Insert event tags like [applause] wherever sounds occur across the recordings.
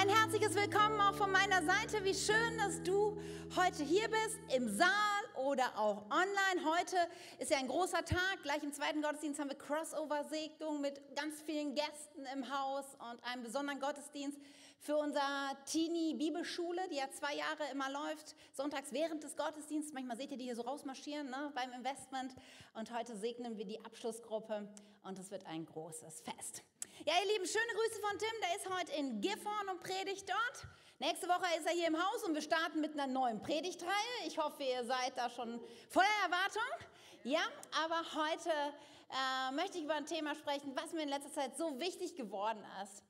Ein herzliches Willkommen auch von meiner Seite. Wie schön, dass du heute hier bist, im Saal oder auch online. Heute ist ja ein großer Tag. Gleich im zweiten Gottesdienst haben wir Crossover-Segnung mit ganz vielen Gästen im Haus und einem besonderen Gottesdienst für unser Teenie-Bibelschule, die ja zwei Jahre immer läuft, sonntags während des Gottesdienstes. Manchmal seht ihr die hier so rausmarschieren ne, beim Investment. Und heute segnen wir die Abschlussgruppe und es wird ein großes Fest. Ja, ihr Lieben, schöne Grüße von Tim. Der ist heute in Gifhorn und predigt dort. Nächste Woche ist er hier im Haus und wir starten mit einer neuen Predigtreihe. Ich hoffe, ihr seid da schon voller Erwartung. Ja, aber heute äh, möchte ich über ein Thema sprechen, was mir in letzter Zeit so wichtig geworden ist.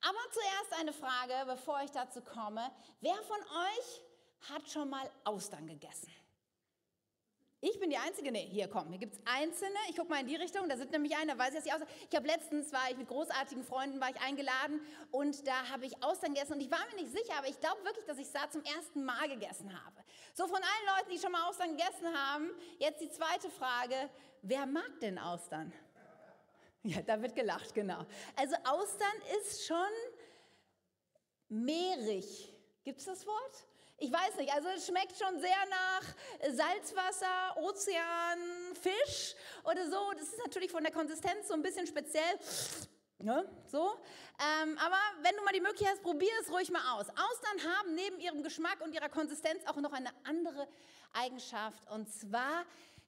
Aber zuerst eine Frage, bevor ich dazu komme. Wer von euch hat schon mal Austern gegessen? Ich bin die Einzige, nee, hier komm, hier gibt es Einzelne. Ich gucke mal in die Richtung, da sind nämlich einer, weiß ich, dass ich Austern. Ich habe letztens, war ich mit großartigen Freunden, war ich eingeladen und da habe ich Austern gegessen und ich war mir nicht sicher, aber ich glaube wirklich, dass ich es da zum ersten Mal gegessen habe. So von allen Leuten, die schon mal Austern gegessen haben, jetzt die zweite Frage, wer mag denn Austern? [laughs] Ja, da wird gelacht, genau. Also Austern ist schon mehrig. Gibt es das Wort? Ich weiß nicht, also es schmeckt schon sehr nach Salzwasser, Ozean, Fisch oder so. Das ist natürlich von der Konsistenz so ein bisschen speziell. Ne? So. Ähm, aber wenn du mal die Möglichkeit hast, probier es ruhig mal aus. Austern haben neben ihrem Geschmack und ihrer Konsistenz auch noch eine andere Eigenschaft. Und zwar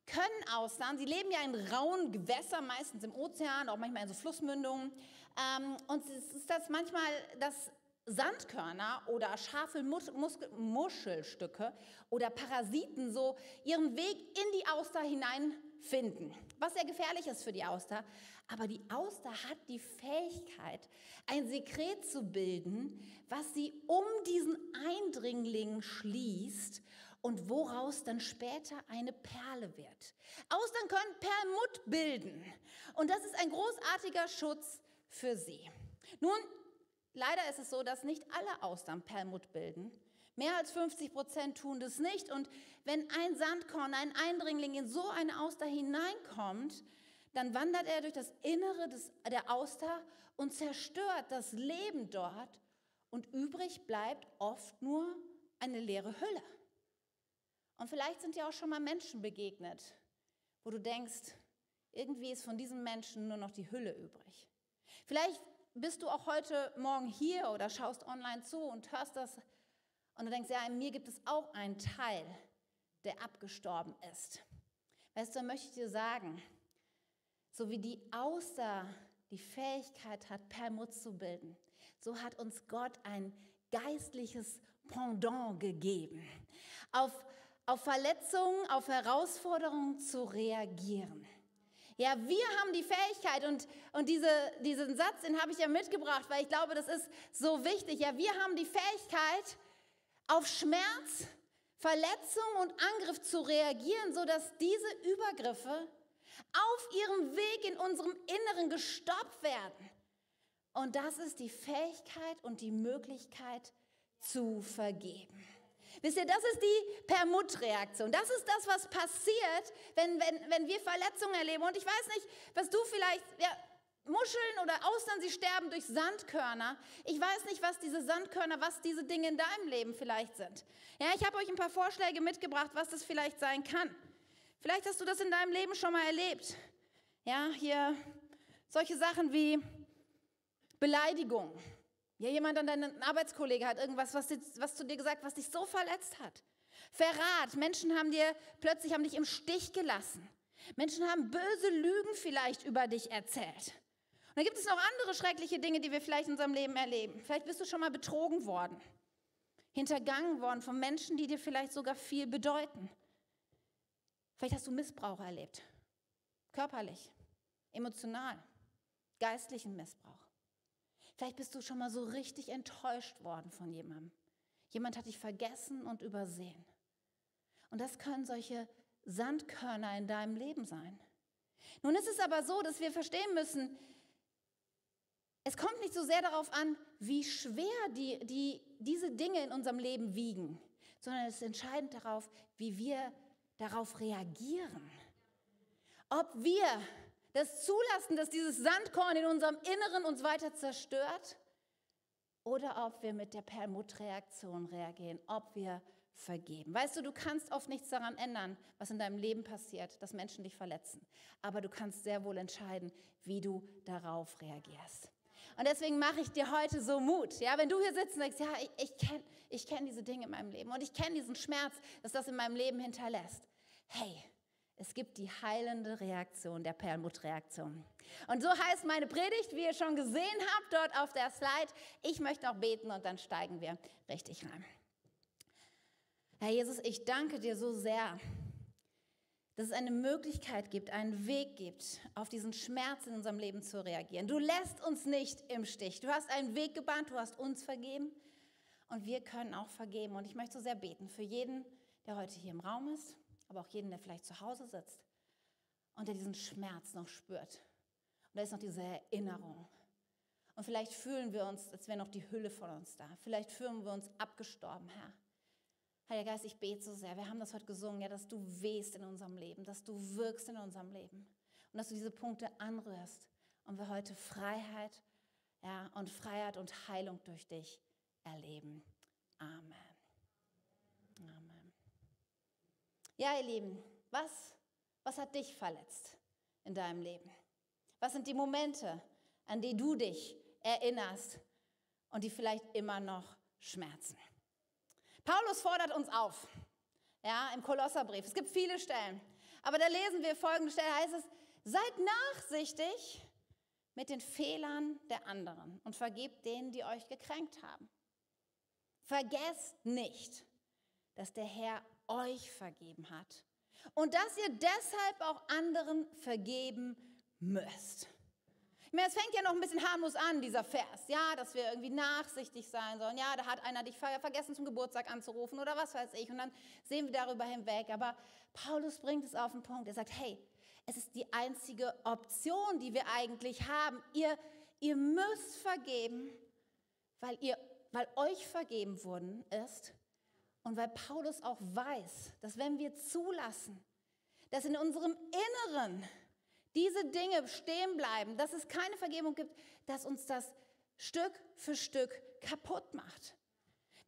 können Austern, sie leben ja in rauen Gewässern, meistens im Ozean, auch manchmal in so Flussmündungen. Ähm, und es ist das manchmal das Sandkörner oder scharfe Muschelstücke oder Parasiten so ihren Weg in die Auster hineinfinden, was sehr gefährlich ist für die Auster. Aber die Auster hat die Fähigkeit, ein Sekret zu bilden, was sie um diesen Eindringling schließt und woraus dann später eine Perle wird. Austern können Perlmutt bilden und das ist ein großartiger Schutz für sie. Nun, Leider ist es so, dass nicht alle Austern Perlmutt bilden. Mehr als 50 Prozent tun das nicht. Und wenn ein Sandkorn, ein Eindringling in so eine Auster hineinkommt, dann wandert er durch das Innere des, der Auster und zerstört das Leben dort. Und übrig bleibt oft nur eine leere Hülle. Und vielleicht sind dir auch schon mal Menschen begegnet, wo du denkst, irgendwie ist von diesem Menschen nur noch die Hülle übrig. Vielleicht bist du auch heute Morgen hier oder schaust online zu und hörst das und du denkst, ja, in mir gibt es auch einen Teil, der abgestorben ist. Weißt du, möchte ich dir sagen, so wie die Außer die Fähigkeit hat, Permut zu bilden, so hat uns Gott ein geistliches Pendant gegeben, auf, auf Verletzungen, auf Herausforderungen zu reagieren. Ja, wir haben die Fähigkeit und, und diese, diesen Satz, den habe ich ja mitgebracht, weil ich glaube, das ist so wichtig. Ja, wir haben die Fähigkeit, auf Schmerz, Verletzung und Angriff zu reagieren, sodass diese Übergriffe auf ihrem Weg in unserem Inneren gestoppt werden. Und das ist die Fähigkeit und die Möglichkeit zu vergeben. Wisst ihr, das ist die Permut-Reaktion. Das ist das, was passiert, wenn, wenn, wenn wir Verletzungen erleben. Und ich weiß nicht, was du vielleicht, ja, Muscheln oder Austern, sie sterben durch Sandkörner. Ich weiß nicht, was diese Sandkörner, was diese Dinge in deinem Leben vielleicht sind. Ja, ich habe euch ein paar Vorschläge mitgebracht, was das vielleicht sein kann. Vielleicht hast du das in deinem Leben schon mal erlebt. Ja, hier solche Sachen wie Beleidigung, ja, jemand an deinen Arbeitskollege hat irgendwas, was, was zu dir gesagt, was dich so verletzt hat. Verrat. Menschen haben dir plötzlich haben dich im Stich gelassen. Menschen haben böse Lügen vielleicht über dich erzählt. Und dann gibt es noch andere schreckliche Dinge, die wir vielleicht in unserem Leben erleben. Vielleicht bist du schon mal betrogen worden, hintergangen worden von Menschen, die dir vielleicht sogar viel bedeuten. Vielleicht hast du Missbrauch erlebt, körperlich, emotional, geistlichen Missbrauch. Vielleicht bist du schon mal so richtig enttäuscht worden von jemandem. Jemand hat dich vergessen und übersehen. Und das können solche Sandkörner in deinem Leben sein. Nun ist es aber so, dass wir verstehen müssen, es kommt nicht so sehr darauf an, wie schwer die, die, diese Dinge in unserem Leben wiegen, sondern es ist entscheidend darauf, wie wir darauf reagieren. Ob wir das zulassen, dass dieses Sandkorn in unserem Inneren uns weiter zerstört? oder ob wir mit der Perlmuttreaktion reagieren, ob wir vergeben. Weißt du, du kannst oft nichts daran ändern, was in deinem Leben passiert, dass Menschen dich verletzen. Aber du kannst sehr wohl entscheiden, wie du darauf reagierst. Und deswegen mache ich dir heute so Mut. Ja, wenn du hier sitzt und sagst, ja, ich, ich kenne ich kenn diese Dinge in meinem Leben und ich kenne diesen Schmerz, dass das in meinem Leben hinterlässt. Hey, es gibt die heilende Reaktion, der Perlmuttreaktion. Und so heißt meine Predigt, wie ihr schon gesehen habt, dort auf der Slide. Ich möchte noch beten und dann steigen wir richtig rein. Herr Jesus, ich danke dir so sehr, dass es eine Möglichkeit gibt, einen Weg gibt, auf diesen Schmerz in unserem Leben zu reagieren. Du lässt uns nicht im Stich. Du hast einen Weg gebahnt, du hast uns vergeben und wir können auch vergeben. Und ich möchte so sehr beten für jeden, der heute hier im Raum ist, aber auch jeden, der vielleicht zu Hause sitzt und der diesen Schmerz noch spürt. Und da ist noch diese Erinnerung. Und vielleicht fühlen wir uns, als wäre noch die Hülle von uns da. Vielleicht fühlen wir uns abgestorben, Herr. Heiliger Geist, ich bete so sehr. Wir haben das heute gesungen, ja, dass du wehst in unserem Leben, dass du wirkst in unserem Leben und dass du diese Punkte anrührst und wir heute Freiheit ja, und Freiheit und Heilung durch dich erleben. Amen. Amen. Ja, ihr Lieben, was, was hat dich verletzt in deinem Leben? Was sind die Momente, an die du dich erinnerst und die vielleicht immer noch schmerzen? Paulus fordert uns auf, ja, im Kolosserbrief. Es gibt viele Stellen. Aber da lesen wir folgende Stelle, heißt es, seid nachsichtig mit den Fehlern der anderen und vergebt denen, die euch gekränkt haben. Vergesst nicht, dass der Herr euch vergeben hat und dass ihr deshalb auch anderen vergeben müsst. Ich meine, es fängt ja noch ein bisschen harmlos an, dieser Vers, ja, dass wir irgendwie nachsichtig sein sollen. Ja, da hat einer dich vergessen zum Geburtstag anzurufen oder was weiß ich. Und dann sehen wir darüber hinweg. Aber Paulus bringt es auf den Punkt. Er sagt, hey, es ist die einzige Option, die wir eigentlich haben. Ihr, ihr müsst vergeben, weil, ihr, weil euch vergeben worden ist. Und weil Paulus auch weiß, dass wenn wir zulassen, dass in unserem Inneren diese Dinge stehen bleiben, dass es keine Vergebung gibt, dass uns das Stück für Stück kaputt macht.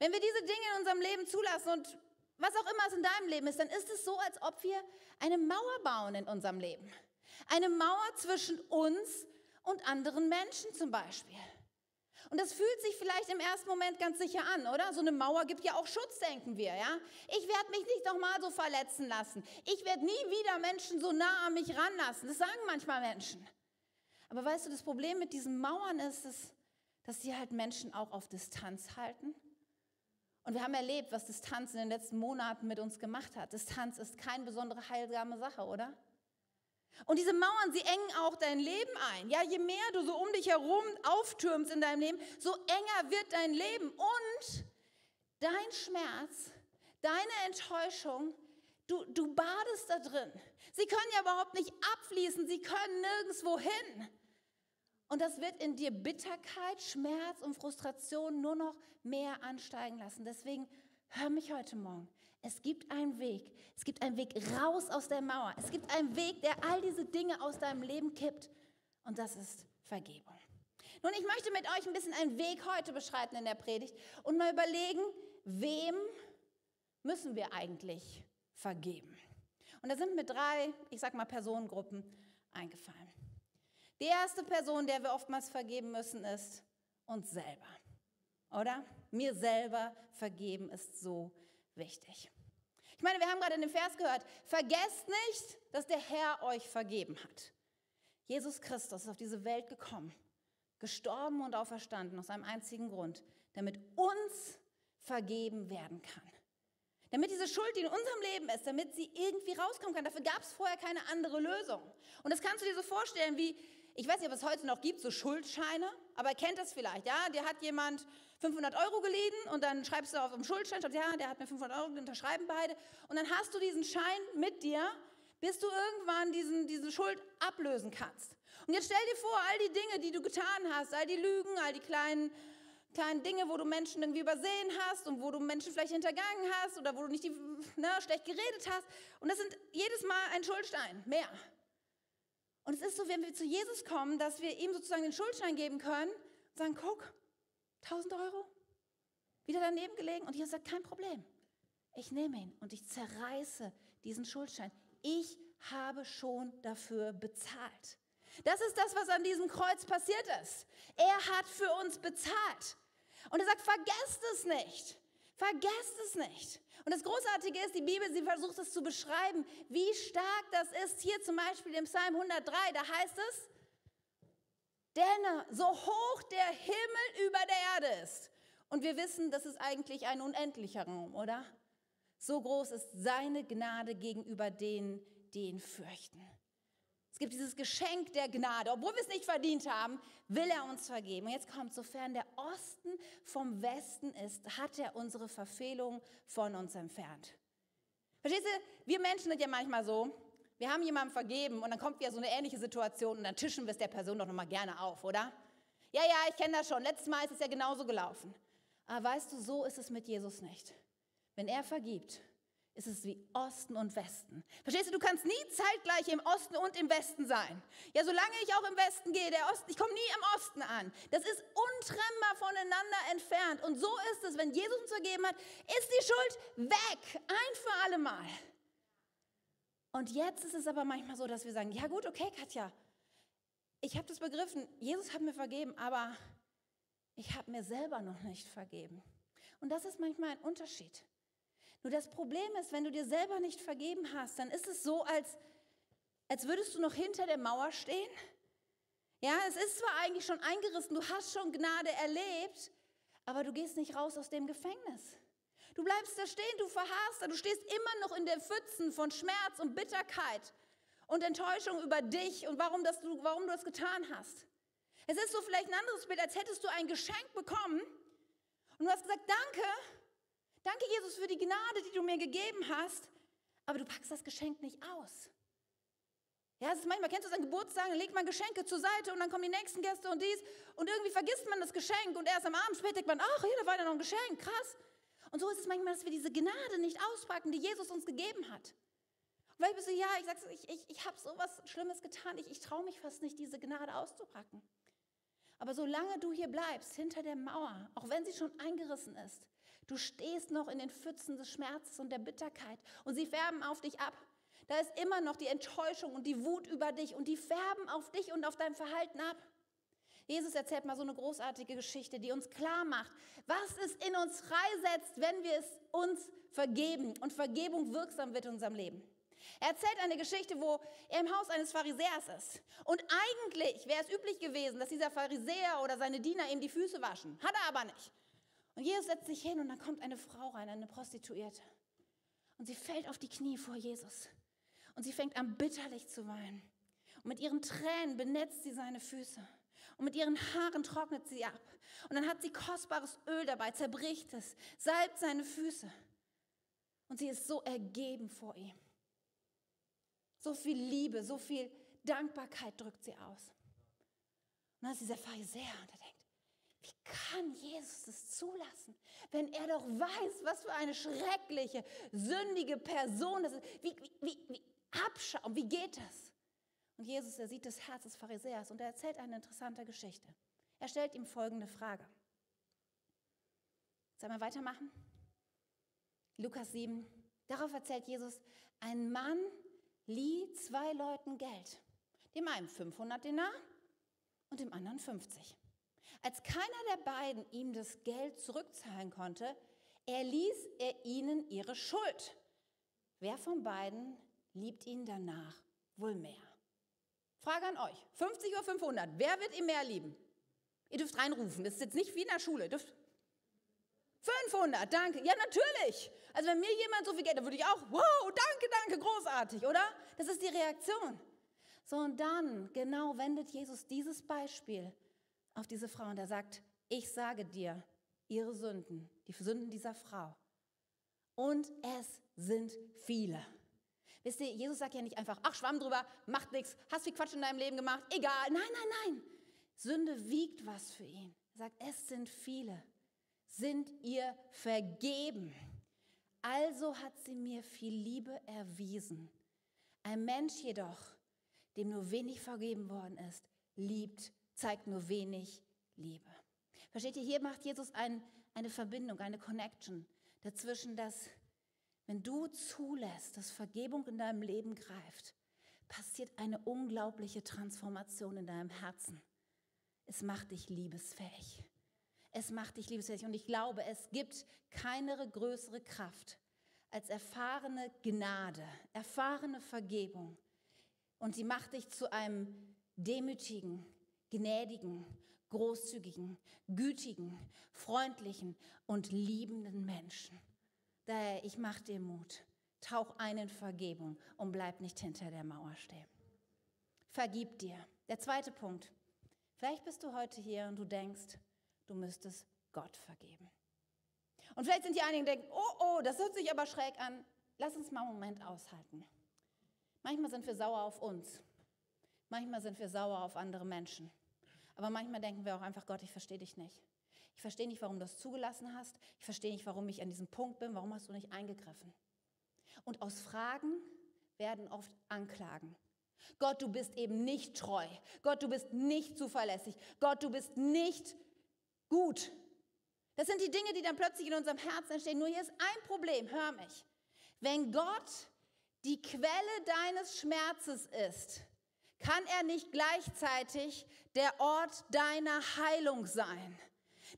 Wenn wir diese Dinge in unserem Leben zulassen und was auch immer es in deinem Leben ist, dann ist es so, als ob wir eine Mauer bauen in unserem Leben. Eine Mauer zwischen uns und anderen Menschen zum Beispiel. Und das fühlt sich vielleicht im ersten Moment ganz sicher an, oder? So eine Mauer gibt ja auch Schutz, denken wir, ja? Ich werde mich nicht nochmal so verletzen lassen. Ich werde nie wieder Menschen so nah an mich ranlassen. Das sagen manchmal Menschen. Aber weißt du, das Problem mit diesen Mauern ist, dass, dass sie halt Menschen auch auf Distanz halten. Und wir haben erlebt, was Distanz in den letzten Monaten mit uns gemacht hat. Distanz ist keine besondere heilsame Sache, oder? Und diese Mauern, sie engen auch dein Leben ein. Ja, je mehr du so um dich herum auftürmst in deinem Leben, so enger wird dein Leben. Und dein Schmerz, deine Enttäuschung, du, du badest da drin. Sie können ja überhaupt nicht abfließen, sie können nirgendwo hin. Und das wird in dir Bitterkeit, Schmerz und Frustration nur noch mehr ansteigen lassen. Deswegen hör mich heute Morgen. Es gibt einen Weg. Es gibt einen Weg raus aus der Mauer. Es gibt einen Weg, der all diese Dinge aus deinem Leben kippt. Und das ist Vergebung. Nun, ich möchte mit euch ein bisschen einen Weg heute beschreiten in der Predigt und mal überlegen, wem müssen wir eigentlich vergeben? Und da sind mir drei, ich sag mal, Personengruppen eingefallen. Die erste Person, der wir oftmals vergeben müssen, ist uns selber. Oder? Mir selber vergeben ist so wichtig. Ich meine, wir haben gerade in dem Vers gehört, vergesst nicht, dass der Herr euch vergeben hat. Jesus Christus ist auf diese Welt gekommen, gestorben und auferstanden aus einem einzigen Grund, damit uns vergeben werden kann. Damit diese Schuld, die in unserem Leben ist, damit sie irgendwie rauskommen kann. Dafür gab es vorher keine andere Lösung. Und das kannst du dir so vorstellen, wie, ich weiß nicht, ob es heute noch gibt, so Schuldscheine, aber kennt das vielleicht, ja? Dir hat jemand 500 Euro geliehen und dann schreibst du auf dem Schuldschein, schreibst, ja, der hat mir 500 Euro, unterschreiben beide. Und dann hast du diesen Schein mit dir, bis du irgendwann diesen, diese Schuld ablösen kannst. Und jetzt stell dir vor, all die Dinge, die du getan hast, all die Lügen, all die kleinen, kleinen Dinge, wo du Menschen irgendwie übersehen hast und wo du Menschen vielleicht hintergangen hast oder wo du nicht die, ne, schlecht geredet hast. Und das sind jedes Mal ein Schuldstein, mehr. Und es ist so, wenn wir zu Jesus kommen, dass wir ihm sozusagen den Schuldschein geben können und sagen, guck, 1000 Euro? Wieder daneben gelegen und Jesus sagt, kein Problem. Ich nehme ihn und ich zerreiße diesen Schuldschein. Ich habe schon dafür bezahlt. Das ist das, was an diesem Kreuz passiert ist. Er hat für uns bezahlt. Und er sagt, vergesst es nicht. Vergesst es nicht. Und das Großartige ist, die Bibel, sie versucht es zu beschreiben, wie stark das ist. Hier zum Beispiel im Psalm 103, da heißt es, denn so hoch der Himmel über der Erde ist. Und wir wissen, das ist eigentlich ein unendlicher Raum, oder? So groß ist seine Gnade gegenüber denen, die ihn fürchten. Gibt dieses Geschenk der Gnade. Obwohl wir es nicht verdient haben, will er uns vergeben. Und jetzt kommt, sofern der Osten vom Westen ist, hat er unsere Verfehlung von uns entfernt. Verstehst du, wir Menschen sind ja manchmal so, wir haben jemandem vergeben und dann kommt wieder so eine ähnliche Situation und dann tischen wir es der Person doch nochmal gerne auf, oder? Ja, ja, ich kenne das schon. Letztes Mal ist es ja genauso gelaufen. Aber weißt du, so ist es mit Jesus nicht. Wenn er vergibt, ist es wie Osten und Westen. Verstehst du, du kannst nie zeitgleich im Osten und im Westen sein. Ja, solange ich auch im Westen gehe, der Osten, ich komme nie im Osten an. Das ist untrennbar voneinander entfernt. Und so ist es, wenn Jesus uns vergeben hat, ist die Schuld weg, ein für alle Mal. Und jetzt ist es aber manchmal so, dass wir sagen, ja gut, okay, Katja, ich habe das begriffen, Jesus hat mir vergeben, aber ich habe mir selber noch nicht vergeben. Und das ist manchmal ein Unterschied. Nur das Problem ist, wenn du dir selber nicht vergeben hast, dann ist es so, als, als würdest du noch hinter der Mauer stehen. Ja, es ist zwar eigentlich schon eingerissen, du hast schon Gnade erlebt, aber du gehst nicht raus aus dem Gefängnis. Du bleibst da stehen, du verharrst du stehst immer noch in der Pfützen von Schmerz und Bitterkeit und Enttäuschung über dich und warum, das du, warum du das getan hast. Es ist so vielleicht ein anderes Bild, als hättest du ein Geschenk bekommen und du hast gesagt, danke, Danke, Jesus, für die Gnade, die du mir gegeben hast, aber du packst das Geschenk nicht aus. Ja, es ist manchmal, kennst du es an Geburtstag, dann legt man Geschenke zur Seite und dann kommen die nächsten Gäste und dies und irgendwie vergisst man das Geschenk und erst am Abend später denkt man, ach, hier, da war ja noch ein Geschenk, krass. Und so ist es manchmal, dass wir diese Gnade nicht auspacken, die Jesus uns gegeben hat. Und vielleicht bist du, ja, ich sag's, ich, ich, ich habe so was Schlimmes getan, ich, ich traue mich fast nicht, diese Gnade auszupacken. Aber solange du hier bleibst, hinter der Mauer, auch wenn sie schon eingerissen ist, Du stehst noch in den Pfützen des Schmerzes und der Bitterkeit und sie färben auf dich ab. Da ist immer noch die Enttäuschung und die Wut über dich und die färben auf dich und auf dein Verhalten ab. Jesus erzählt mal so eine großartige Geschichte, die uns klar macht, was es in uns freisetzt, wenn wir es uns vergeben und Vergebung wirksam wird in unserem Leben. Er erzählt eine Geschichte, wo er im Haus eines Pharisäers ist. Und eigentlich wäre es üblich gewesen, dass dieser Pharisäer oder seine Diener ihm die Füße waschen. Hat er aber nicht. Und Jesus setzt sich hin und dann kommt eine Frau rein, eine Prostituierte. Und sie fällt auf die Knie vor Jesus. Und sie fängt an bitterlich zu weinen. Und mit ihren Tränen benetzt sie seine Füße. Und mit ihren Haaren trocknet sie ab. Und dann hat sie kostbares Öl dabei, zerbricht es, salbt seine Füße. Und sie ist so ergeben vor ihm. So viel Liebe, so viel Dankbarkeit drückt sie aus. Und dann ist dieser Pharisäer und er wie kann Jesus es zulassen, wenn er doch weiß, was für eine schreckliche, sündige Person das ist? Wie, wie, wie, wie wie geht das? Und Jesus, er sieht das Herz des Pharisäers und er erzählt eine interessante Geschichte. Er stellt ihm folgende Frage. Sollen wir weitermachen? Lukas 7. Darauf erzählt Jesus, ein Mann lieh zwei Leuten Geld. Dem einen 500 Denar und dem anderen 50. Als keiner der beiden ihm das Geld zurückzahlen konnte, erließ er ihnen ihre Schuld. Wer von beiden liebt ihn danach wohl mehr? Frage an euch. 50 oder 500? Wer wird ihn mehr lieben? Ihr dürft reinrufen. Das ist jetzt nicht wie in der Schule. Ihr dürft 500, danke. Ja, natürlich. Also wenn mir jemand so viel Geld, dann würde ich auch, wow, danke, danke, großartig, oder? Das ist die Reaktion. So, und dann, genau, wendet Jesus dieses Beispiel auf diese Frau und er sagt, ich sage dir, ihre Sünden, die Sünden dieser Frau. Und es sind viele. Wisst ihr, Jesus sagt ja nicht einfach, ach, schwamm drüber, macht nichts, hast viel Quatsch in deinem Leben gemacht, egal. Nein, nein, nein. Sünde wiegt was für ihn. Er sagt, es sind viele. Sind ihr vergeben? Also hat sie mir viel Liebe erwiesen. Ein Mensch jedoch, dem nur wenig vergeben worden ist, liebt zeigt nur wenig Liebe. Versteht ihr, hier macht Jesus ein, eine Verbindung, eine Connection dazwischen, dass wenn du zulässt, dass Vergebung in deinem Leben greift, passiert eine unglaubliche Transformation in deinem Herzen. Es macht dich liebesfähig. Es macht dich liebesfähig. Und ich glaube, es gibt keine größere Kraft als erfahrene Gnade, erfahrene Vergebung. Und sie macht dich zu einem demütigen, gnädigen, großzügigen, gütigen, freundlichen und liebenden Menschen. Daher, ich mache dir Mut. Tauch ein in Vergebung und bleib nicht hinter der Mauer stehen. Vergib dir. Der zweite Punkt. Vielleicht bist du heute hier und du denkst, du müsstest Gott vergeben. Und vielleicht sind die einigen, die denken, oh, oh, das hört sich aber schräg an. Lass uns mal einen Moment aushalten. Manchmal sind wir sauer auf uns. Manchmal sind wir sauer auf andere Menschen. Aber manchmal denken wir auch einfach, Gott, ich verstehe dich nicht. Ich verstehe nicht, warum du das zugelassen hast. Ich verstehe nicht, warum ich an diesem Punkt bin. Warum hast du nicht eingegriffen? Und aus Fragen werden oft Anklagen. Gott, du bist eben nicht treu. Gott, du bist nicht zuverlässig. Gott, du bist nicht gut. Das sind die Dinge, die dann plötzlich in unserem Herzen entstehen. Nur hier ist ein Problem, hör mich. Wenn Gott die Quelle deines Schmerzes ist, kann er nicht gleichzeitig der Ort deiner Heilung sein.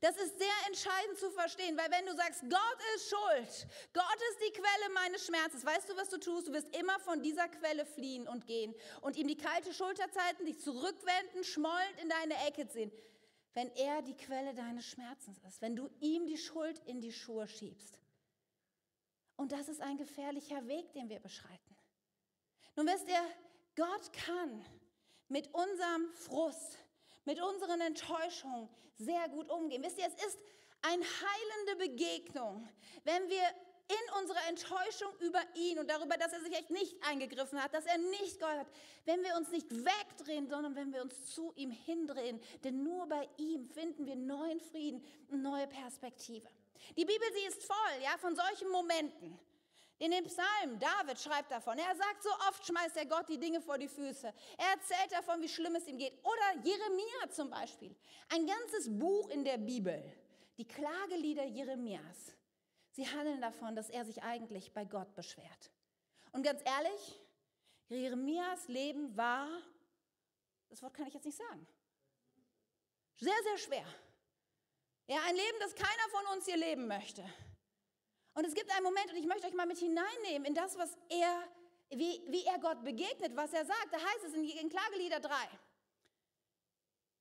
Das ist sehr entscheidend zu verstehen, weil wenn du sagst, Gott ist schuld, Gott ist die Quelle meines Schmerzes, weißt du, was du tust? Du wirst immer von dieser Quelle fliehen und gehen und ihm die kalte Schulter zeiten, dich zurückwenden, schmollend in deine Ecke ziehen. Wenn er die Quelle deines Schmerzens ist, wenn du ihm die Schuld in die Schuhe schiebst. Und das ist ein gefährlicher Weg, den wir beschreiten. Nun wisst ihr, Gott kann mit unserem Frust, mit unseren Enttäuschungen sehr gut umgehen. Wisst ihr, es ist eine heilende Begegnung, wenn wir in unserer Enttäuschung über ihn und darüber, dass er sich echt nicht eingegriffen hat, dass er nicht geholfen hat, wenn wir uns nicht wegdrehen, sondern wenn wir uns zu ihm hindrehen. Denn nur bei ihm finden wir neuen Frieden neue Perspektive. Die Bibel, sie ist voll ja, von solchen Momenten. In dem Psalm, David schreibt davon, er sagt, so oft schmeißt er Gott die Dinge vor die Füße. Er erzählt davon, wie schlimm es ihm geht. Oder Jeremia zum Beispiel. Ein ganzes Buch in der Bibel. Die Klagelieder Jeremias. Sie handeln davon, dass er sich eigentlich bei Gott beschwert. Und ganz ehrlich, Jeremias Leben war, das Wort kann ich jetzt nicht sagen, sehr, sehr schwer. Ja, ein Leben, das keiner von uns hier leben möchte. Und es gibt einen Moment, und ich möchte euch mal mit hineinnehmen in das, was er, wie, wie er Gott begegnet, was er sagt. Da heißt es in, in Klagelieder 3.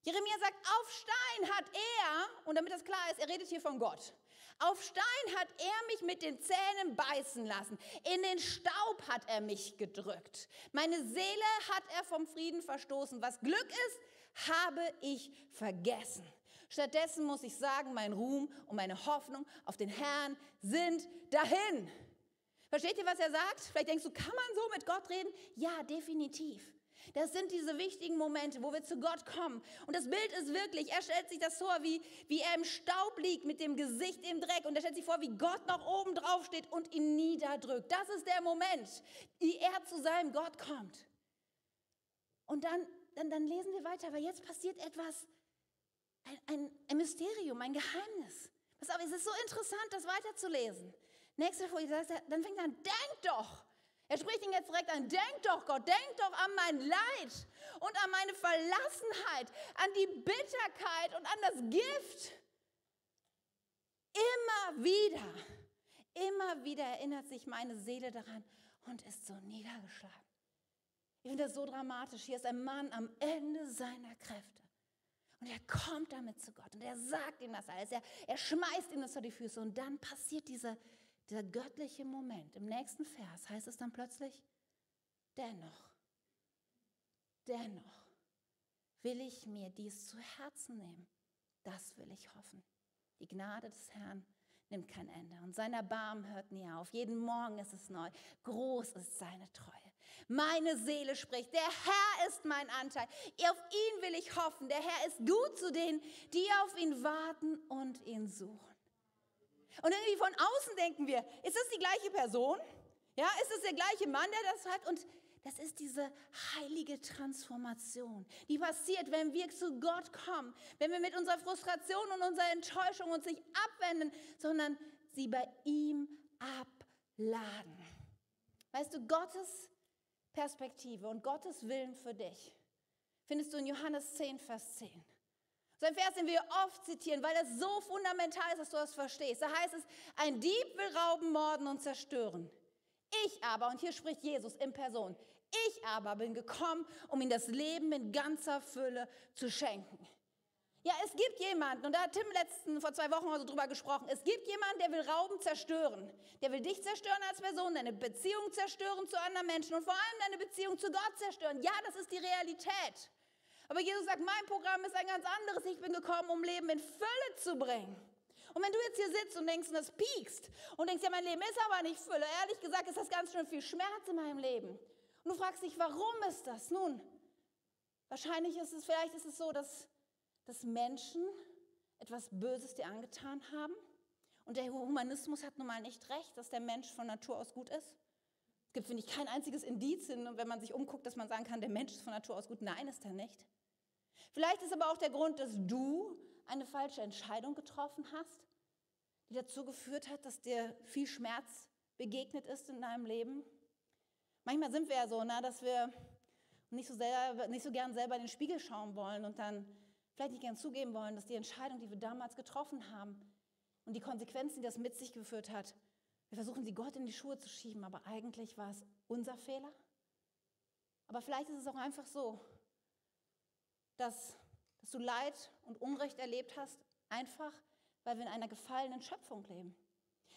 Jeremia sagt, auf Stein hat er, und damit das klar ist, er redet hier von Gott. Auf Stein hat er mich mit den Zähnen beißen lassen. In den Staub hat er mich gedrückt. Meine Seele hat er vom Frieden verstoßen. Was Glück ist, habe ich vergessen. Stattdessen muss ich sagen, mein Ruhm und meine Hoffnung auf den Herrn sind dahin. Versteht ihr, was er sagt? Vielleicht denkst du, kann man so mit Gott reden? Ja, definitiv. Das sind diese wichtigen Momente, wo wir zu Gott kommen. Und das Bild ist wirklich, er stellt sich das vor, wie, wie er im Staub liegt mit dem Gesicht im Dreck. Und er stellt sich vor, wie Gott noch oben drauf steht und ihn niederdrückt. Das ist der Moment, wie er zu seinem Gott kommt. Und dann, dann, dann lesen wir weiter, weil jetzt passiert etwas, ein, ein, ein Mysterium, ein Geheimnis. Pass auf, es ist so interessant, das weiterzulesen. Nächste Folie, dann fängt er an, denk doch. Er spricht ihn jetzt direkt an, denk doch Gott, denk doch an mein Leid und an meine Verlassenheit, an die Bitterkeit und an das Gift. Immer wieder, immer wieder erinnert sich meine Seele daran und ist so niedergeschlagen. Ich finde das so dramatisch. Hier ist ein Mann am Ende seiner Kräfte. Und er kommt damit zu Gott und er sagt ihm das alles. Er, er schmeißt ihm das vor die Füße und dann passiert dieser, dieser göttliche Moment. Im nächsten Vers heißt es dann plötzlich, dennoch, dennoch will ich mir dies zu Herzen nehmen. Das will ich hoffen. Die Gnade des Herrn nimmt kein Ende und sein Erbarmen hört nie auf. Jeden Morgen ist es neu. Groß ist seine Treue. Meine Seele spricht, der Herr ist mein Anteil. Auf ihn will ich hoffen. Der Herr ist gut zu denen, die auf ihn warten und ihn suchen. Und irgendwie von außen denken wir, ist es die gleiche Person? Ja, ist es der gleiche Mann, der das hat? Und Das ist diese heilige Transformation, die passiert, wenn wir zu Gott kommen, wenn wir mit unserer Frustration und unserer Enttäuschung uns nicht abwenden, sondern sie bei ihm abladen. Weißt du, Gottes Perspektive und Gottes Willen für dich findest du in Johannes 10, Vers 10. So ein Vers, den wir oft zitieren, weil das so fundamental ist, dass du das verstehst. Da heißt es, ein Dieb will rauben, morden und zerstören. Ich aber, und hier spricht Jesus in Person, ich aber bin gekommen, um ihm das Leben in ganzer Fülle zu schenken. Ja, es gibt jemanden, und da hat Tim letzten, vor zwei Wochen so drüber gesprochen, es gibt jemanden, der will Rauben zerstören. Der will dich zerstören als Person, deine Beziehung zerstören zu anderen Menschen und vor allem deine Beziehung zu Gott zerstören. Ja, das ist die Realität. Aber Jesus sagt, mein Programm ist ein ganz anderes. Ich bin gekommen, um Leben in Fülle zu bringen. Und wenn du jetzt hier sitzt und denkst, und das piekst und denkst, ja, mein Leben ist aber nicht Fülle, ehrlich gesagt ist das ganz schön viel Schmerz in meinem Leben. Und du fragst dich, warum ist das? Nun, wahrscheinlich ist es, vielleicht ist es so, dass, dass Menschen etwas Böses dir angetan haben. Und der Humanismus hat nun mal nicht recht, dass der Mensch von Natur aus gut ist. Es gibt, finde ich, kein einziges Indiz, wenn man sich umguckt, dass man sagen kann, der Mensch ist von Natur aus gut. Nein, ist er nicht. Vielleicht ist aber auch der Grund, dass du eine falsche Entscheidung getroffen hast, die dazu geführt hat, dass dir viel Schmerz begegnet ist in deinem Leben. Manchmal sind wir ja so, na, ne, dass wir nicht so, selber, nicht so gern selber in den Spiegel schauen wollen und dann vielleicht nicht gern zugeben wollen, dass die Entscheidung, die wir damals getroffen haben und die Konsequenzen, die das mit sich geführt hat, wir versuchen sie Gott in die Schuhe zu schieben, aber eigentlich war es unser Fehler. Aber vielleicht ist es auch einfach so, dass, dass du Leid und Unrecht erlebt hast, einfach weil wir in einer gefallenen Schöpfung leben.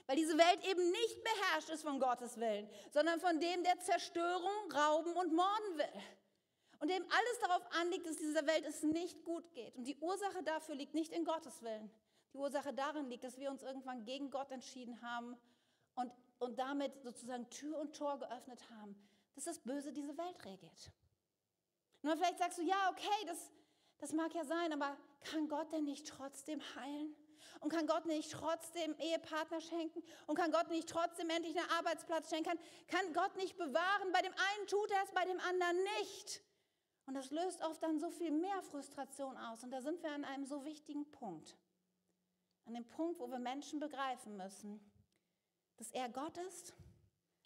Weil diese Welt eben nicht beherrscht ist von Gottes Willen, sondern von dem, der Zerstörung, Rauben und Morden will. Und dem alles darauf anliegt, dass dieser Welt es nicht gut geht. Und die Ursache dafür liegt nicht in Gottes Willen. Die Ursache darin liegt, dass wir uns irgendwann gegen Gott entschieden haben und, und damit sozusagen Tür und Tor geöffnet haben, dass das Böse diese Welt regiert. Nur vielleicht sagst du, ja, okay, das, das mag ja sein, aber kann Gott denn nicht trotzdem heilen? Und kann Gott nicht trotzdem Ehepartner schenken? Und kann Gott nicht trotzdem endlich einen Arbeitsplatz schenken? Kann, kann Gott nicht bewahren? Bei dem einen tut er es, bei dem anderen nicht. Und das löst oft dann so viel mehr Frustration aus. Und da sind wir an einem so wichtigen Punkt. An dem Punkt, wo wir Menschen begreifen müssen, dass er Gott ist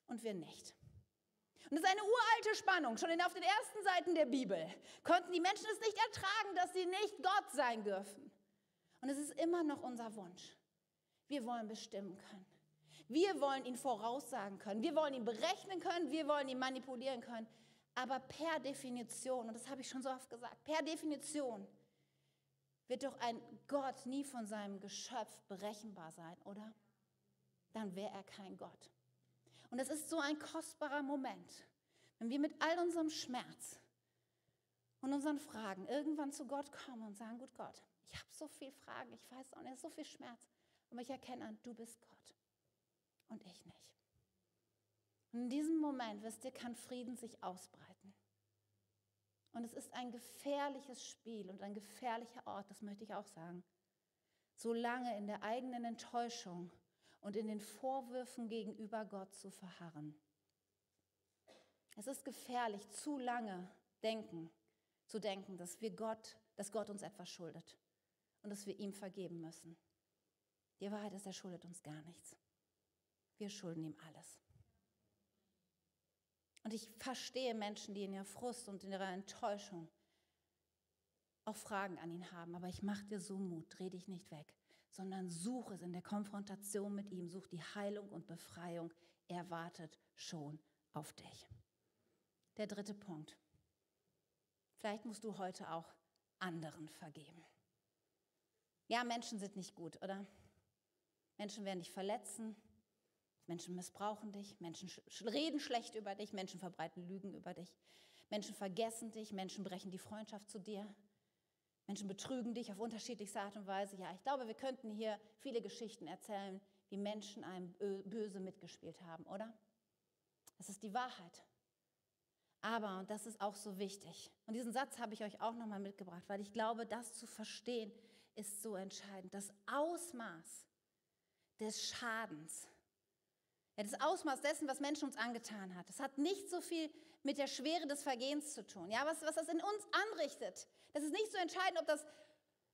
und wir nicht. Und das ist eine uralte Spannung. Schon auf den ersten Seiten der Bibel konnten die Menschen es nicht ertragen, dass sie nicht Gott sein dürfen. Und es ist immer noch unser Wunsch. Wir wollen bestimmen können. Wir wollen ihn voraussagen können. Wir wollen ihn berechnen können. Wir wollen ihn manipulieren können. Aber per Definition, und das habe ich schon so oft gesagt, per Definition wird doch ein Gott nie von seinem Geschöpf berechenbar sein, oder? Dann wäre er kein Gott. Und es ist so ein kostbarer Moment, wenn wir mit all unserem Schmerz und unseren Fragen irgendwann zu Gott kommen und sagen, gut Gott, ich habe so viele Fragen, ich weiß auch nicht, so viel Schmerz, aber ich erkenne an, du bist Gott und ich nicht. Und in diesem Moment, wisst ihr, kann Frieden sich ausbreiten. Und es ist ein gefährliches Spiel und ein gefährlicher Ort, das möchte ich auch sagen. Solange in der eigenen Enttäuschung und in den Vorwürfen gegenüber Gott zu verharren. Es ist gefährlich, zu lange denken, zu denken, dass wir Gott, dass Gott uns etwas schuldet und dass wir ihm vergeben müssen. Die Wahrheit ist, er schuldet uns gar nichts. Wir schulden ihm alles. Und ich verstehe Menschen, die in ihrer Frust und in ihrer Enttäuschung auch Fragen an ihn haben, aber ich mache dir so Mut, dreh dich nicht weg sondern such es in der Konfrontation mit ihm, such die Heilung und Befreiung. Er wartet schon auf dich. Der dritte Punkt. Vielleicht musst du heute auch anderen vergeben. Ja, Menschen sind nicht gut, oder? Menschen werden dich verletzen, Menschen missbrauchen dich, Menschen reden schlecht über dich, Menschen verbreiten Lügen über dich, Menschen vergessen dich, Menschen brechen die Freundschaft zu dir, Menschen betrügen dich auf unterschiedlichste Art und Weise. Ja, ich glaube, wir könnten hier viele Geschichten erzählen, wie Menschen einem böse mitgespielt haben, oder? Das ist die Wahrheit. Aber, und das ist auch so wichtig, und diesen Satz habe ich euch auch nochmal mitgebracht, weil ich glaube, das zu verstehen ist so entscheidend. Das Ausmaß des Schadens, Das Ausmaß dessen, was Menschen uns angetan hat. Das hat nicht so viel mit der Schwere des Vergehens zu tun. Ja, was, was das in uns anrichtet. Das ist nicht so entscheidend, ob das,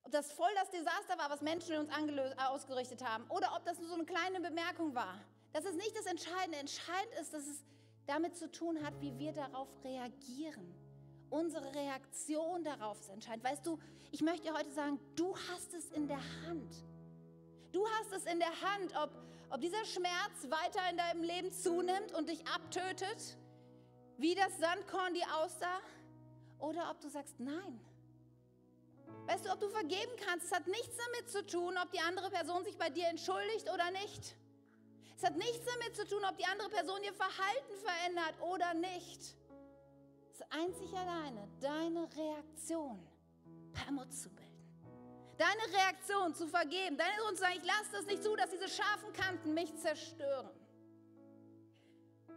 ob das voll das Desaster war, was Menschen in uns ausgerichtet haben, oder ob das nur so eine kleine Bemerkung war. Das ist nicht das Entscheidende. Entscheidend ist, dass es damit zu tun hat, wie wir darauf reagieren. Unsere Reaktion darauf ist entscheidend. Weißt du, ich möchte dir heute sagen, du hast es in der Hand. Du hast es in der Hand, ob, ob dieser Schmerz weiter in deinem Leben zunimmt und dich abtötet, wie das Sandkorn die aussah, oder ob du sagst, nein. Weißt du, ob du vergeben kannst, es hat nichts damit zu tun, ob die andere Person sich bei dir entschuldigt oder nicht. Es hat nichts damit zu tun, ob die andere Person ihr Verhalten verändert oder nicht. Es ist einzig alleine deine Reaktion, Permut zu bilden. Deine Reaktion zu vergeben, deine Reaktion zu sagen, ich lasse das nicht zu, dass diese scharfen Kanten mich zerstören.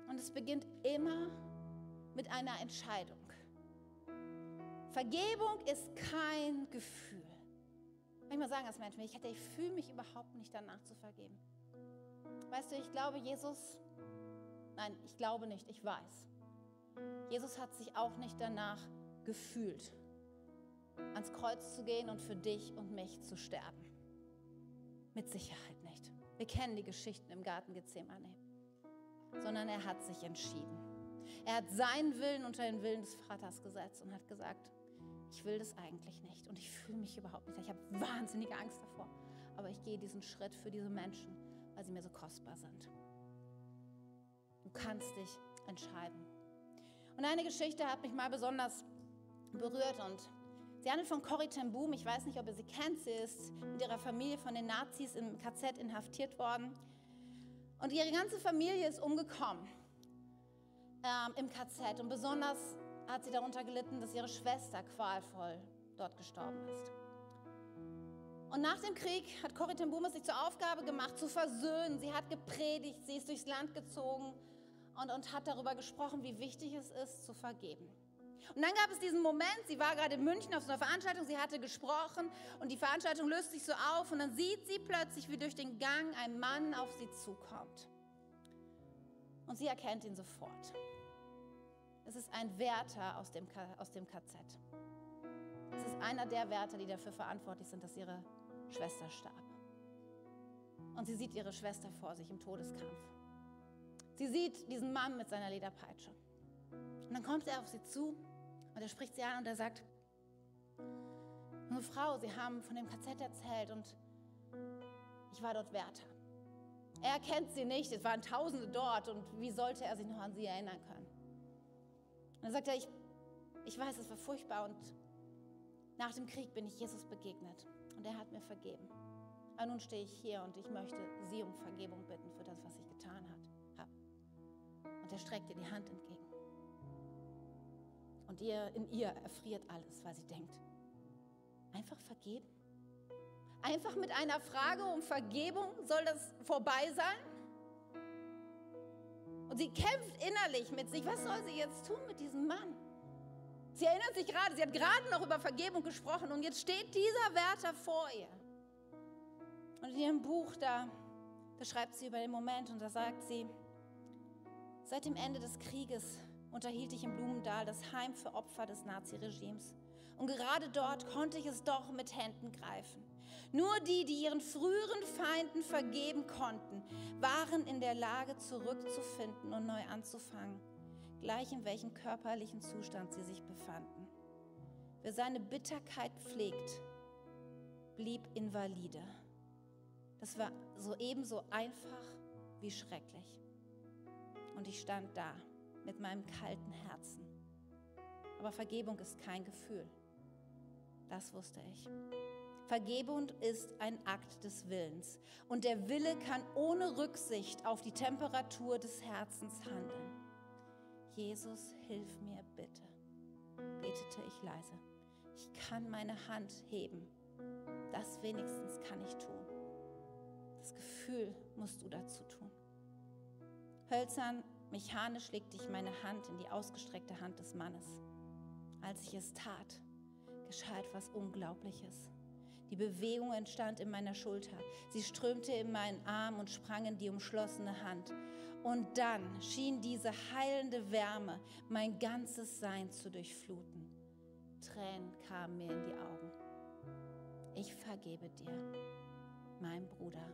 Und es beginnt immer mit einer Entscheidung. Vergebung ist kein Gefühl. Manchmal sagen das Menschen, ich, ich fühle mich überhaupt nicht danach zu vergeben. Weißt du, ich glaube, Jesus, nein, ich glaube nicht, ich weiß. Jesus hat sich auch nicht danach gefühlt ans Kreuz zu gehen und für dich und mich zu sterben. Mit Sicherheit nicht. Wir kennen die Geschichten im Garten Gethsemane. Sondern er hat sich entschieden. Er hat seinen Willen unter den Willen des Vaters gesetzt und hat gesagt, ich will das eigentlich nicht und ich fühle mich überhaupt nicht. Ich habe wahnsinnige Angst davor. Aber ich gehe diesen Schritt für diese Menschen, weil sie mir so kostbar sind. Du kannst dich entscheiden. Und eine Geschichte hat mich mal besonders berührt und Sie handelt von Corrie ten Boom. Ich weiß nicht, ob ihr sie kennt. Sie ist mit ihrer Familie von den Nazis im KZ inhaftiert worden. Und ihre ganze Familie ist umgekommen ähm, im KZ. Und besonders hat sie darunter gelitten, dass ihre Schwester qualvoll dort gestorben ist. Und nach dem Krieg hat Corrie ten Boom es sich zur Aufgabe gemacht, zu versöhnen. Sie hat gepredigt, sie ist durchs Land gezogen und, und hat darüber gesprochen, wie wichtig es ist, zu vergeben. Und dann gab es diesen Moment, sie war gerade in München auf so einer Veranstaltung, sie hatte gesprochen und die Veranstaltung löst sich so auf und dann sieht sie plötzlich, wie durch den Gang ein Mann auf sie zukommt. Und sie erkennt ihn sofort. Es ist ein Wärter aus dem, aus dem KZ. Es ist einer der Wärter, die dafür verantwortlich sind, dass ihre Schwester starb. Und sie sieht ihre Schwester vor sich im Todeskampf. Sie sieht diesen Mann mit seiner Lederpeitsche. Und dann kommt er auf sie zu und er spricht sie an und er sagt, junge Frau, Sie haben von dem KZ erzählt und ich war dort Wärter. Er kennt sie nicht, es waren Tausende dort und wie sollte er sich noch an sie erinnern können? Und dann sagt er, ich, ich weiß, es war furchtbar und nach dem Krieg bin ich Jesus begegnet und er hat mir vergeben. Aber nun stehe ich hier und ich möchte Sie um Vergebung bitten für das, was ich getan habe. Und er streckt ihr die Hand entgegen. Und ihr, in ihr erfriert alles, weil sie denkt, einfach vergeben? Einfach mit einer Frage um Vergebung soll das vorbei sein? Und sie kämpft innerlich mit sich, was soll sie jetzt tun mit diesem Mann? Sie erinnert sich gerade, sie hat gerade noch über Vergebung gesprochen und jetzt steht dieser Wärter vor ihr. Und in ihrem Buch, da, da schreibt sie über den Moment und da sagt sie, seit dem Ende des Krieges unterhielt ich in Blumendahl das Heim für Opfer des Naziregimes. Und gerade dort konnte ich es doch mit Händen greifen. Nur die, die ihren früheren Feinden vergeben konnten, waren in der Lage zurückzufinden und neu anzufangen, gleich in welchem körperlichen Zustand sie sich befanden. Wer seine Bitterkeit pflegt, blieb invalide. Das war so ebenso einfach wie schrecklich. Und ich stand da mit meinem kalten Herzen. Aber Vergebung ist kein Gefühl. Das wusste ich. Vergebung ist ein Akt des Willens. Und der Wille kann ohne Rücksicht auf die Temperatur des Herzens handeln. Jesus, hilf mir bitte, betete ich leise. Ich kann meine Hand heben. Das wenigstens kann ich tun. Das Gefühl musst du dazu tun. Hölzern Mechanisch legte ich meine Hand in die ausgestreckte Hand des Mannes. Als ich es tat, geschah etwas Unglaubliches. Die Bewegung entstand in meiner Schulter. Sie strömte in meinen Arm und sprang in die umschlossene Hand. Und dann schien diese heilende Wärme mein ganzes Sein zu durchfluten. Tränen kamen mir in die Augen. Ich vergebe dir, mein Bruder,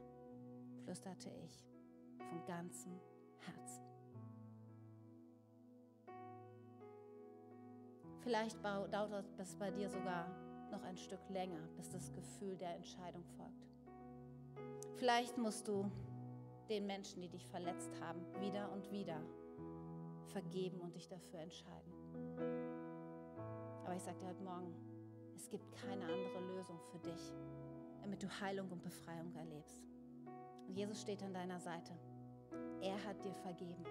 flüsterte ich von ganzem Herzen. Vielleicht dauert es bei dir sogar noch ein Stück länger, bis das Gefühl der Entscheidung folgt. Vielleicht musst du den Menschen, die dich verletzt haben, wieder und wieder vergeben und dich dafür entscheiden. Aber ich sage dir heute Morgen, es gibt keine andere Lösung für dich, damit du Heilung und Befreiung erlebst. Und Jesus steht an deiner Seite. Er hat dir vergeben.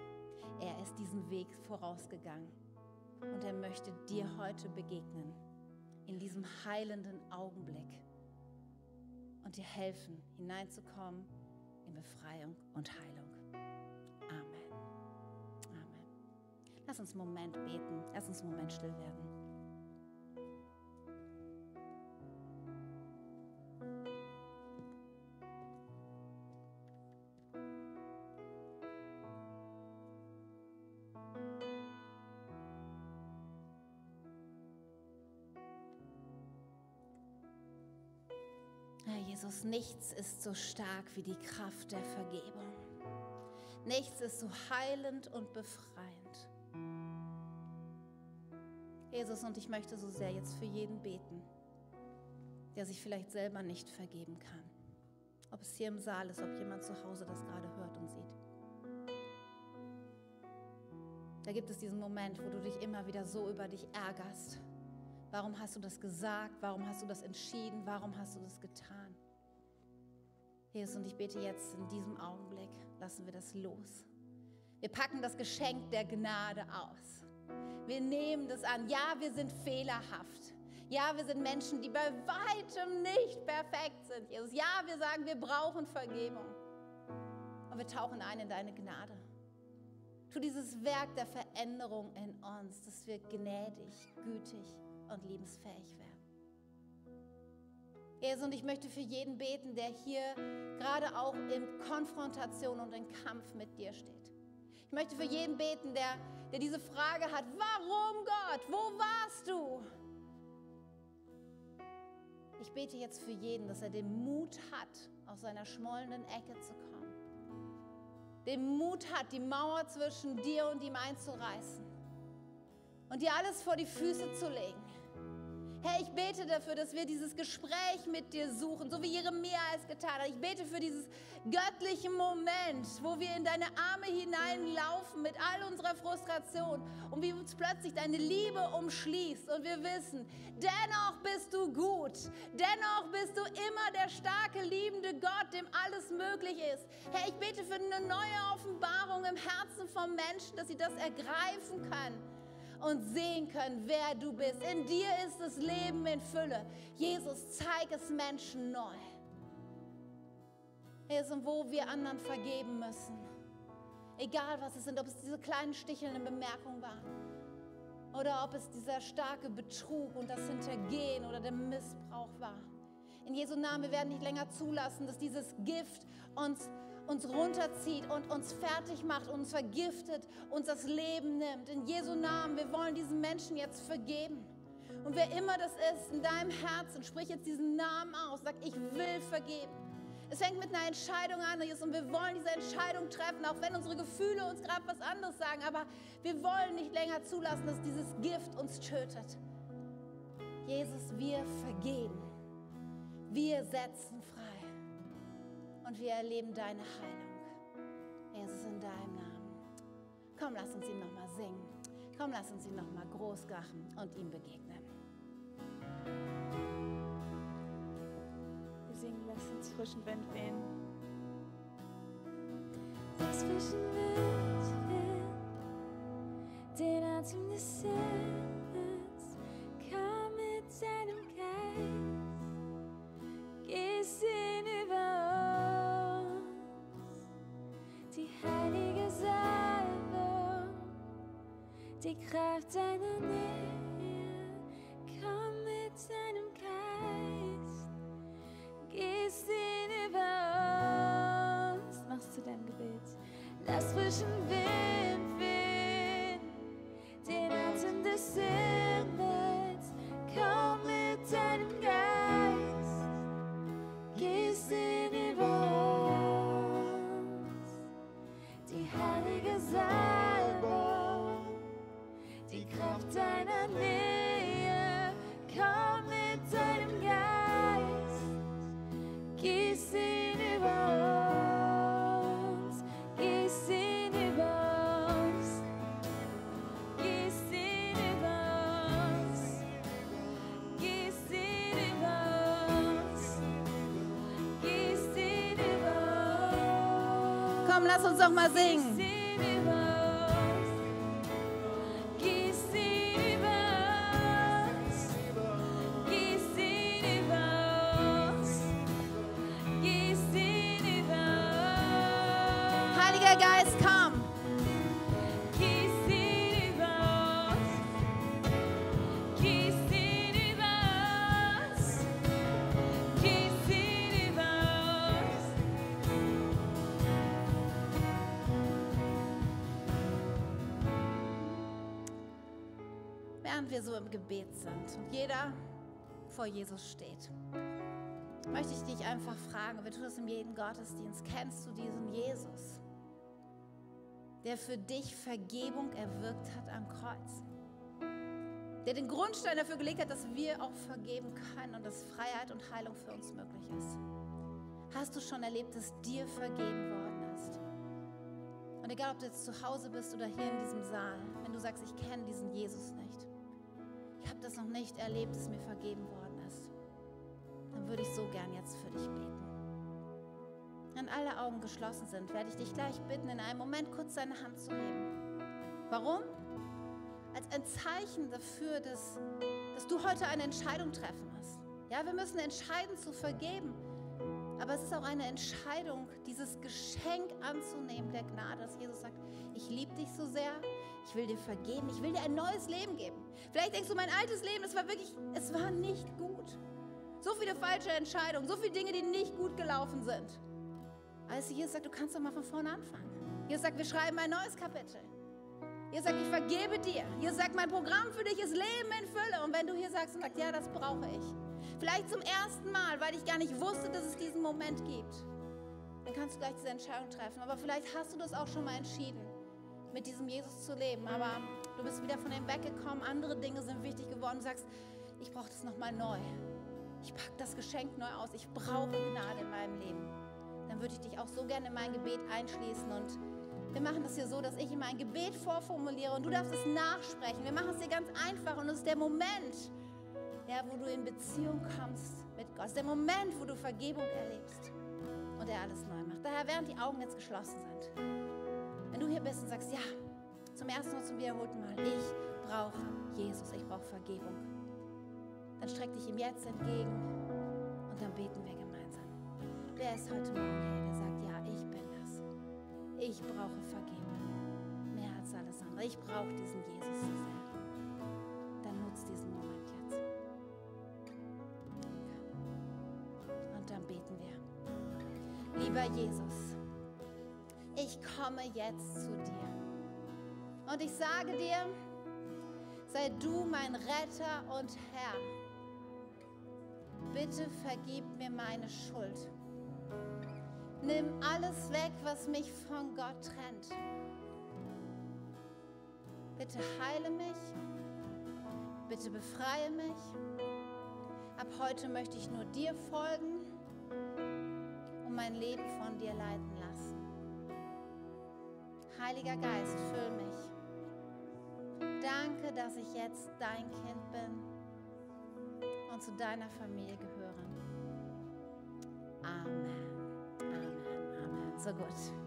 Er ist diesen Weg vorausgegangen. Und er möchte dir heute begegnen in diesem heilenden Augenblick und dir helfen, hineinzukommen in Befreiung und Heilung. Amen. Amen. Lass uns einen Moment beten. Lass uns einen Moment still werden. Nichts ist so stark wie die Kraft der Vergebung. Nichts ist so heilend und befreiend. Jesus, und ich möchte so sehr jetzt für jeden beten, der sich vielleicht selber nicht vergeben kann. Ob es hier im Saal ist, ob jemand zu Hause das gerade hört und sieht. Da gibt es diesen Moment, wo du dich immer wieder so über dich ärgerst. Warum hast du das gesagt? Warum hast du das entschieden? Warum hast du das getan? Jesus, und ich bete jetzt in diesem Augenblick, lassen wir das los. Wir packen das Geschenk der Gnade aus. Wir nehmen das an. Ja, wir sind fehlerhaft. Ja, wir sind Menschen, die bei weitem nicht perfekt sind, Jesus. Ja, wir sagen, wir brauchen Vergebung. Und wir tauchen ein in deine Gnade. Tu dieses Werk der Veränderung in uns, dass wir gnädig, gütig und liebensfähig werden. Jesus, und ich möchte für jeden beten, der hier gerade auch in Konfrontation und in Kampf mit dir steht. Ich möchte für jeden beten, der, der diese Frage hat, warum Gott, wo warst du? Ich bete jetzt für jeden, dass er den Mut hat, aus seiner schmollenden Ecke zu kommen. Den Mut hat, die Mauer zwischen dir und ihm einzureißen und dir alles vor die Füße zu legen. Herr, ich bete dafür, dass wir dieses Gespräch mit dir suchen, so wie Jeremia es getan hat. Ich bete für dieses göttliche Moment, wo wir in deine Arme hineinlaufen mit all unserer Frustration und wie uns plötzlich deine Liebe umschließt und wir wissen, dennoch bist du gut, dennoch bist du immer der starke, liebende Gott, dem alles möglich ist. Herr, ich bete für eine neue Offenbarung im Herzen von Menschen, dass sie das ergreifen können und sehen können, wer du bist. In dir ist das Leben in Fülle. Jesus, zeig es Menschen neu. Jesus, und wo wir anderen vergeben müssen. Egal was es sind, ob es diese kleinen stichelnden Bemerkungen waren oder ob es dieser starke Betrug und das Hintergehen oder der Missbrauch war. In Jesu Namen, wir werden nicht länger zulassen, dass dieses Gift uns uns runterzieht und uns fertig macht, uns vergiftet, uns das Leben nimmt. In Jesu Namen, wir wollen diesen Menschen jetzt vergeben. Und wer immer das ist in deinem Herzen, sprich jetzt diesen Namen aus, sag, ich will vergeben. Es fängt mit einer Entscheidung an, Jesus, und wir wollen diese Entscheidung treffen, auch wenn unsere Gefühle uns gerade was anderes sagen. Aber wir wollen nicht länger zulassen, dass dieses Gift uns tötet. Jesus, wir vergeben. Wir setzen frei und wir erleben deine Heilung. Jesus, in deinem Namen. Komm, lass uns ihn nochmal singen. Komm, lass uns ihn nochmal groß machen und ihm begegnen. Wir singen, lass uns frischen Wind wehen. Lass frischen Wind wehen, den Atem des Himmels, Die Kraft seiner Nähe, komm mit seinem Geist, gieß ihn über uns. Machst du dein Gebet, lass frischen Wind. Lass uns doch mal singen. Gebet sind und jeder vor Jesus steht, möchte ich dich einfach fragen, wir tun das in jedem Gottesdienst, kennst du diesen Jesus, der für dich Vergebung erwirkt hat am Kreuz? Der den Grundstein dafür gelegt hat, dass wir auch vergeben können und dass Freiheit und Heilung für uns möglich ist. Hast du schon erlebt, dass dir vergeben worden ist? Und egal, ob du jetzt zu Hause bist oder hier in diesem Saal, wenn du sagst, ich kenne diesen Jesus nicht, ich habe das noch nicht erlebt, dass mir vergeben worden ist, dann würde ich so gern jetzt für dich beten. Wenn alle Augen geschlossen sind, werde ich dich gleich bitten, in einem Moment kurz deine Hand zu heben. Warum? Als ein Zeichen dafür, dass, dass du heute eine Entscheidung treffen musst. Ja, wir müssen entscheiden zu vergeben. Aber es ist auch eine Entscheidung, dieses Geschenk anzunehmen der Gnade, dass Jesus sagt, ich liebe dich so sehr, ich will dir vergeben, ich will dir ein neues Leben geben. Vielleicht denkst du, mein altes Leben, es war wirklich, es war nicht gut. So viele falsche Entscheidungen, so viele Dinge, die nicht gut gelaufen sind. Also Jesus sagt, du kannst doch mal von vorne anfangen. Jesus sagt, wir schreiben ein neues Kapitel. Jesus sagt, ich vergebe dir. Jesus sagt, mein Programm für dich ist Leben in Fülle. Und wenn du hier sagst und sagst, ja, das brauche ich. Vielleicht zum ersten Mal, weil ich gar nicht wusste, dass es diesen Moment gibt. Dann kannst du gleich diese Entscheidung treffen. Aber vielleicht hast du das auch schon mal entschieden, mit diesem Jesus zu leben. Aber du bist wieder von ihm weggekommen. Andere Dinge sind wichtig geworden. Du sagst, ich brauche das nochmal neu. Ich packe das Geschenk neu aus. Ich brauche Gnade in meinem Leben. Dann würde ich dich auch so gerne in mein Gebet einschließen. Und wir machen das hier so, dass ich immer ein Gebet vorformuliere und du darfst es nachsprechen. Wir machen es dir ganz einfach und es ist der Moment, ja, wo du in Beziehung kommst mit Gott. Es ist der Moment, wo du Vergebung erlebst und er alles neu macht. Daher, während die Augen jetzt geschlossen sind, wenn du hier bist und sagst, ja, zum ersten und zum wiederholten Mal, ich brauche Jesus, ich brauche Vergebung, dann streck dich ihm jetzt entgegen und dann beten wir gemeinsam. Wer ist heute Morgen hier, der sagt, ja, ich bin das. Ich brauche Vergebung. Mehr als alles andere. Ich brauche diesen Jesus so sehr. Dann nutzt diesen Moment jetzt. Und dann beten wir. Lieber Jesus, komme jetzt zu dir. Und ich sage dir, sei du mein Retter und Herr. Bitte vergib mir meine Schuld. Nimm alles weg, was mich von Gott trennt. Bitte heile mich. Bitte befreie mich. Ab heute möchte ich nur dir folgen und mein Leben von dir leiten. Heiliger Geist, füll mich. Danke, dass ich jetzt dein Kind bin und zu deiner Familie gehöre. Amen. Amen. Amen. So gut.